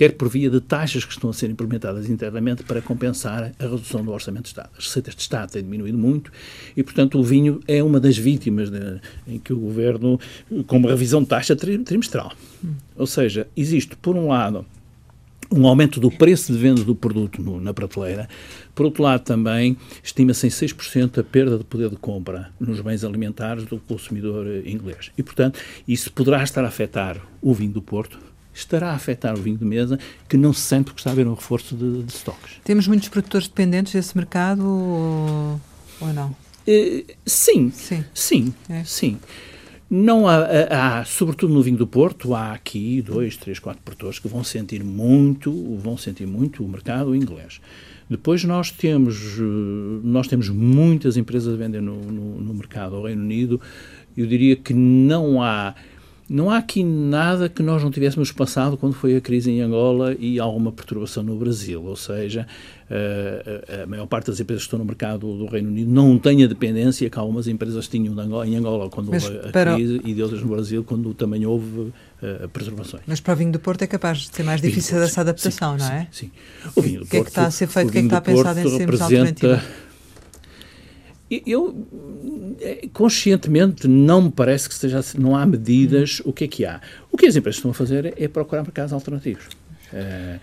quer por via de taxas que estão a ser implementadas internamente para compensar a redução do orçamento de Estado. As receitas de Estado têm diminuído muito e, portanto, o vinho é uma das vítimas de, em que o Governo, com uma revisão de taxa trimestral. Ou seja, existe, por um lado, um aumento do preço de venda do produto no, na prateleira. Por outro lado, também estima-se em 6% a perda de poder de compra nos bens alimentares do consumidor inglês. E, portanto, isso poderá estar a afetar o vinho do Porto, estará a afetar o vinho de mesa, que não se sente porque está a haver um reforço de, de estoques. Temos muitos produtores dependentes desse mercado ou, ou não? Uh, sim, sim, sim, é. sim. Não há, há, sobretudo no vinho do Porto, há aqui dois, três, quatro produtores que vão sentir muito, vão sentir muito o mercado inglês. Depois nós temos, eh, nós temos muitas empresas a vender no, no, no mercado ao Reino Unido. Eu diria que não há não há aqui nada que nós não tivéssemos passado quando foi a crise em Angola e alguma perturbação no Brasil, ou seja, a, eh, a, maior parte das empresas que estão no mercado do Reino Unido não tem a dependência que algumas empresas tinham em Angola quando Mas houve a para... crise e de outras no Brasil quando também houve uh, preservações. Mas para o vinho do Porto é capaz de ser mais difícil Porto, essa adaptação, sim, não é? Sim, sim. O vinho do o que é que está a ser feito? O que é que está a pensar em sermos alternativa? Eu, é, conscientemente, não me parece que esteja, não há medidas. O que é que há? O que as empresas estão a fazer é procurar mercados alternativos. É,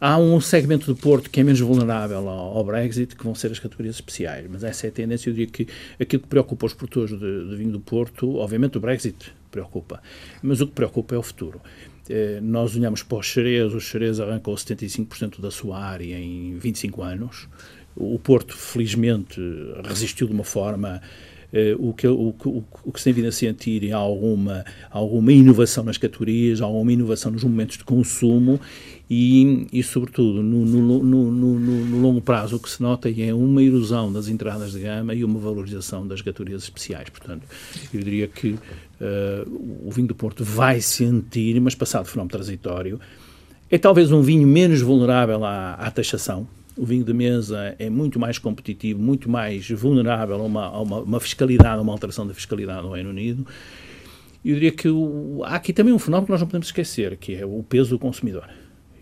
há um segmento do Porto que é menos vulnerável ao, Brexit, que vão ser as categorias especiais, mas essa é a tendência. Eu diria que aquilo que preocupa os produtores de, de vinho do Porto, obviamente o Brexit preocupa, mas o que preocupa é o futuro. É, nós olhamos para os xerez, os xerez arrancou 75% da sua área em 25 anos, o Porto, felizmente, resistiu de uma forma Uh, o, que, o, o, o, que se tem vindo a sentir é alguma, alguma inovação nas categorias, alguma inovação nos momentos de consumo e, e sobretudo, no, no, no, no, longo prazo, o que se nota é uma erosão das entradas de gama e uma valorização das categorias especiais. Portanto, eu diria que uh, o vinho do Porto vai sentir, mas passado fenómeno transitório, é talvez um vinho menos vulnerável à, à taxação, o vinho de mesa é muito mais competitivo, muito mais vulnerável a uma, a uma, uma fiscalidade, a uma alteração da fiscalidade no Reino Unido. Eu diria que o, há aqui também um fenómeno que nós não podemos esquecer, que é o peso do consumidor.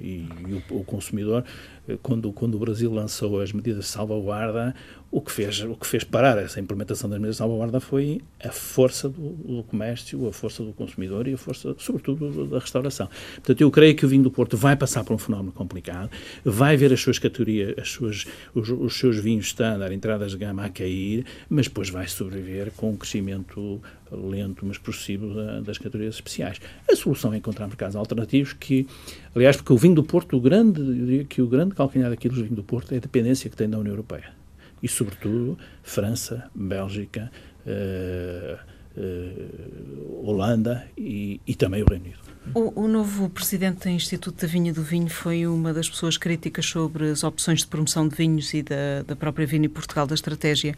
E, e o, o, consumidor, eh, quando, quando o Brasil lançou as medidas de salvaguarda, o que fez, o que fez parar essa implementação das medidas de salvaguarda foi a força do, do, comércio, a força do consumidor e a força, sobretudo, da restauração. Portanto, eu creio que o vinho do Porto vai passar por um fenómeno complicado, vai ver as suas categorias, as suas, os, os seus vinhos standard, entradas de gama a cair, mas depois vai sobreviver com um crescimento lento, mas progressivo das categorias especiais. A solução é encontrar mercados alternativos que, aliás, porque o vinho do Porto, o grande, eu diria que o grande calcanhar daquilo do vinho do Porto é a dependência que tem da União Europeia e, sobretudo, França, Bélgica, uh, uh, Holanda e, e, também o Reino Unido. O, o, novo presidente do Instituto da Vinha do Vinho foi uma das pessoas críticas sobre as opções de promoção de vinhos e da, da própria Vinha Portugal, da estratégia.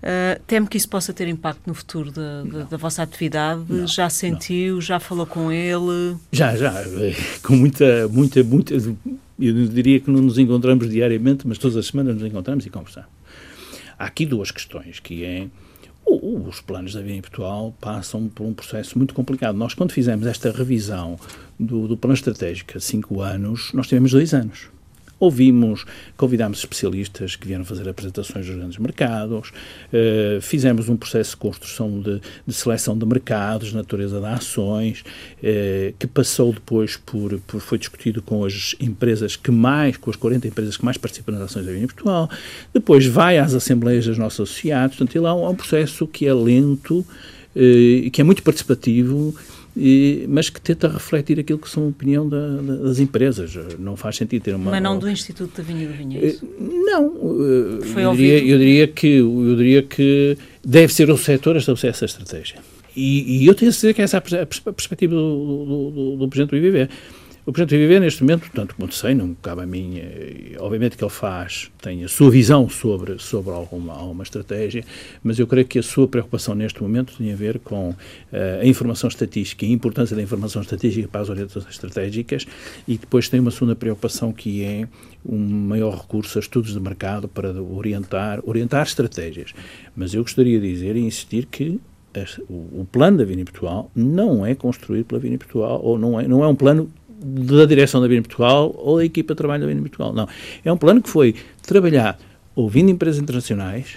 Uh, teme que isso possa ter impacto no futuro da, da, da vossa atividade? Não, já sentiu? Não. Já falou com ele? Já, já. <laughs> Com muita, muita, muita. Eu diria que não nos encontramos diariamente, mas todas as semanas nos encontramos e conversamos. Há aqui duas questões, que é os planos da Via em Portugal passam por um processo muito complicado. Nós, quando fizemos esta revisão do, do plano estratégico há cinco anos, nós tivemos dois anos. Ouvimos, convidámos especialistas que vieram fazer apresentações dos grandes mercados, uh, fizemos um processo de construção de, de, seleção de mercados, natureza de ações, uh, que passou depois por, por, foi discutido com as empresas que mais, com as 40 empresas que mais participam nas ações da Vinha Portugal, depois vai às assembleias dos nossos associados, portanto, é um, um processo que é lento, uh, que é muito participativo, e, mas que tenta refletir aquilo que são a opinião da, da, das empresas. Não faz sentido ter uma. Mas não do Instituto da Vinha do Vinheiro? Eh, não. Eh, Foi eu, diria, eu, diria que, eu diria que deve ser o setor a estabelecer essa estratégia. E, e eu tenho a certeza que essa é a perspectiva do, do, do, do Presidente do IVV. O Presidente IVV, neste momento, tanto quanto sei, não cabe a mim, eh, obviamente que ele faz, tem a sua visão sobre, sobre alguma, alguma estratégia, mas eu creio que a sua preocupação neste momento tem a ver com uh, a informação estatística e a importância da informação estatística para as orientações estratégicas e depois tem uma segunda preocupação que é um maior recurso a estudos de mercado para orientar, orientar estratégias. Mas eu gostaria de dizer e insistir que o, plano da Vini Portugal não é construído pela Vini Portugal ou não é, não é um plano da direção da Bina Portugal ou da equipa de trabalho da Bina Portugal. Não. É um plano que foi trabalhar ouvindo empresas internacionais,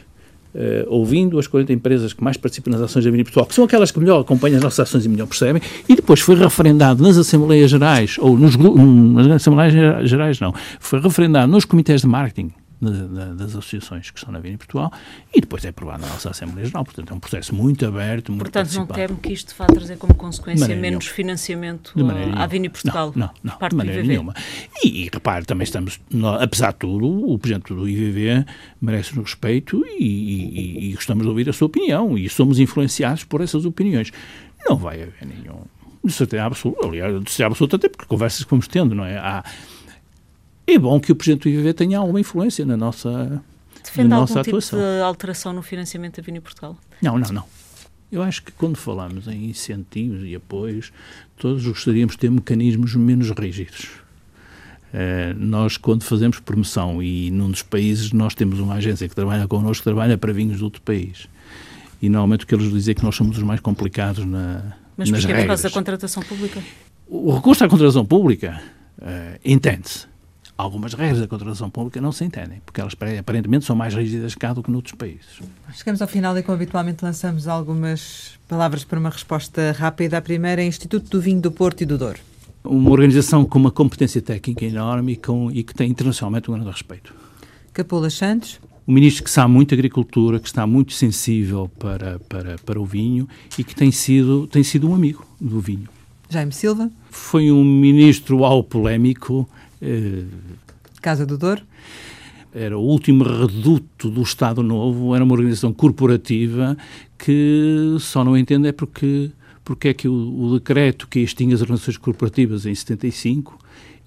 uh, ouvindo as 40 empresas que mais participam nas ações da Bina Portugal, que são aquelas que melhor acompanham as nossas ações e melhor percebem, e depois foi referendado nas Assembleias Gerais, ou nos nas Assembleias Gerais não, foi referendado nos comitês de marketing das associações que estão na Vini Portugal e depois é aprovado na nossa Assembleia Geral. Portanto, é um processo muito aberto, muito Portanto, não teme que isto vá trazer como consequência menos nenhuma. financiamento à Vini Portugal? Não, não, não de maneira nenhuma. E, e repare, também estamos, apesar de tudo, o Presidente do IVV merece-nos respeito e, e, e gostamos de ouvir a sua opinião e somos influenciados por essas opiniões. Não vai haver nenhum de certeza absoluta, aliás, de certeza absoluta, até porque conversas que fomos tendo, não é? Há, é bom que o Presidente do IVV tenha alguma influência na nossa, Defende na nossa algum atuação. tipo de alteração no financiamento da Vini Portugal? Não, não, não. Eu acho que quando falamos em incentivos e apoios, todos gostaríamos de ter mecanismos menos rígidos. Uh, nós, quando fazemos promoção, e num dos países nós temos uma agência que trabalha connosco, que trabalha para vinhos de outro país. E normalmente o que eles dizem é que nós somos os mais complicados na, Mas nas regras. Mas por causa da contratação pública? O recurso à contratação pública uh, entende-se algumas regras da contratação pública não se entendem, porque elas aparentemente são mais rígidas cá do que noutros países. Chegamos ao final e, como habitualmente, lançamos algumas palavras para uma resposta rápida. A primeira é Instituto do Vinho do Porto e do Douro. Uma organização com uma competência técnica enorme e, com, e que tem internacionalmente um grande respeito. Capola Santos. O ministro que sabe muito agricultura, que está muito sensível para, para, para o vinho e que tem sido, tem sido um amigo do vinho. Jaime Silva. Foi um ministro ao polémico, Casa do Douro? Era o último reduto do Estado Novo, era uma organização corporativa que só não entende é porque, porque é que o, o decreto que extingue as organizações corporativas em 75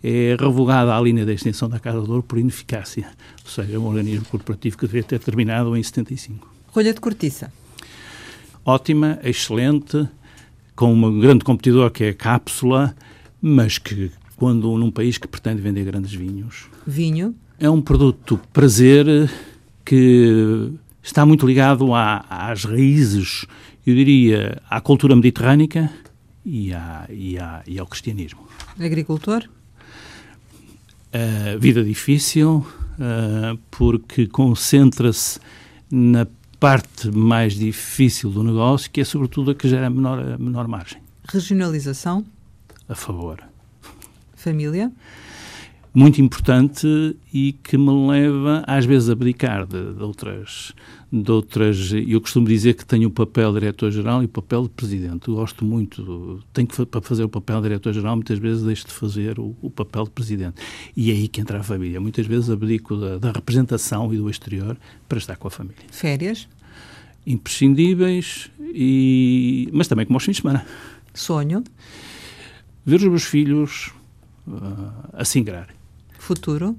é revogada a linha da extensão da Casa do Douro por ineficácia, ou seja, é um organismo corporativo que deveria ter terminado em 75. Rolha de cortiça? Ótima, excelente, com um grande competidor que é a Cápsula, mas que quando num país que pretende vender grandes vinhos. Vinho? É um produto prazer que está muito ligado à, às raízes, eu diria, à cultura mediterrânica e, à, e, à, e ao cristianismo. Agricultor? Uh, vida difícil, uh, porque concentra-se na parte mais difícil do negócio, que é sobretudo a que gera a menor, a menor margem. Regionalização? A favor família? Muito importante e que me leva, às vezes, a abdicar de, de outras de outras. Eu costumo dizer que tenho o papel de diretor-geral e o papel de presidente. Eu gosto muito, tenho que para fazer o papel de diretor-geral, muitas vezes deixo de fazer o, o, papel de presidente. E é aí que entra a família. Muitas vezes abdico da, da representação e do exterior para estar com a família. Férias? Imprescindíveis, e, mas também como aos fins de semana. Sonho? Ver os meus filhos a singrar. Futuro?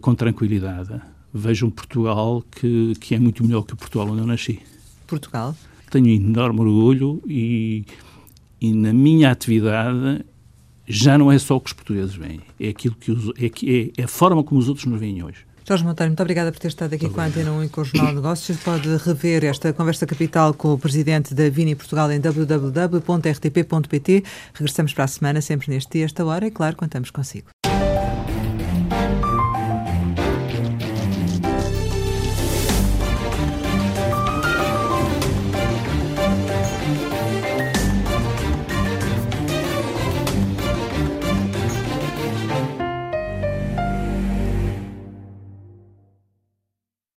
Com tranquilidade. Vejo um Portugal que, que é muito melhor que o Portugal onde eu nasci. Portugal? Tenho enorme orgulho e, e na minha atividade já não é só o que os portugueses veem, é aquilo que os, é, é, é a forma como os outros nos veem hoje. Jorge Monteiro, muito obrigada por ter estado aqui com a Antena 1 e com o Jornal de Negócios. Pode rever esta conversa capital com o presidente da Vini Portugal em www.rtp.pt. Regressamos para a semana, sempre neste dia, esta hora, e claro, contamos consigo.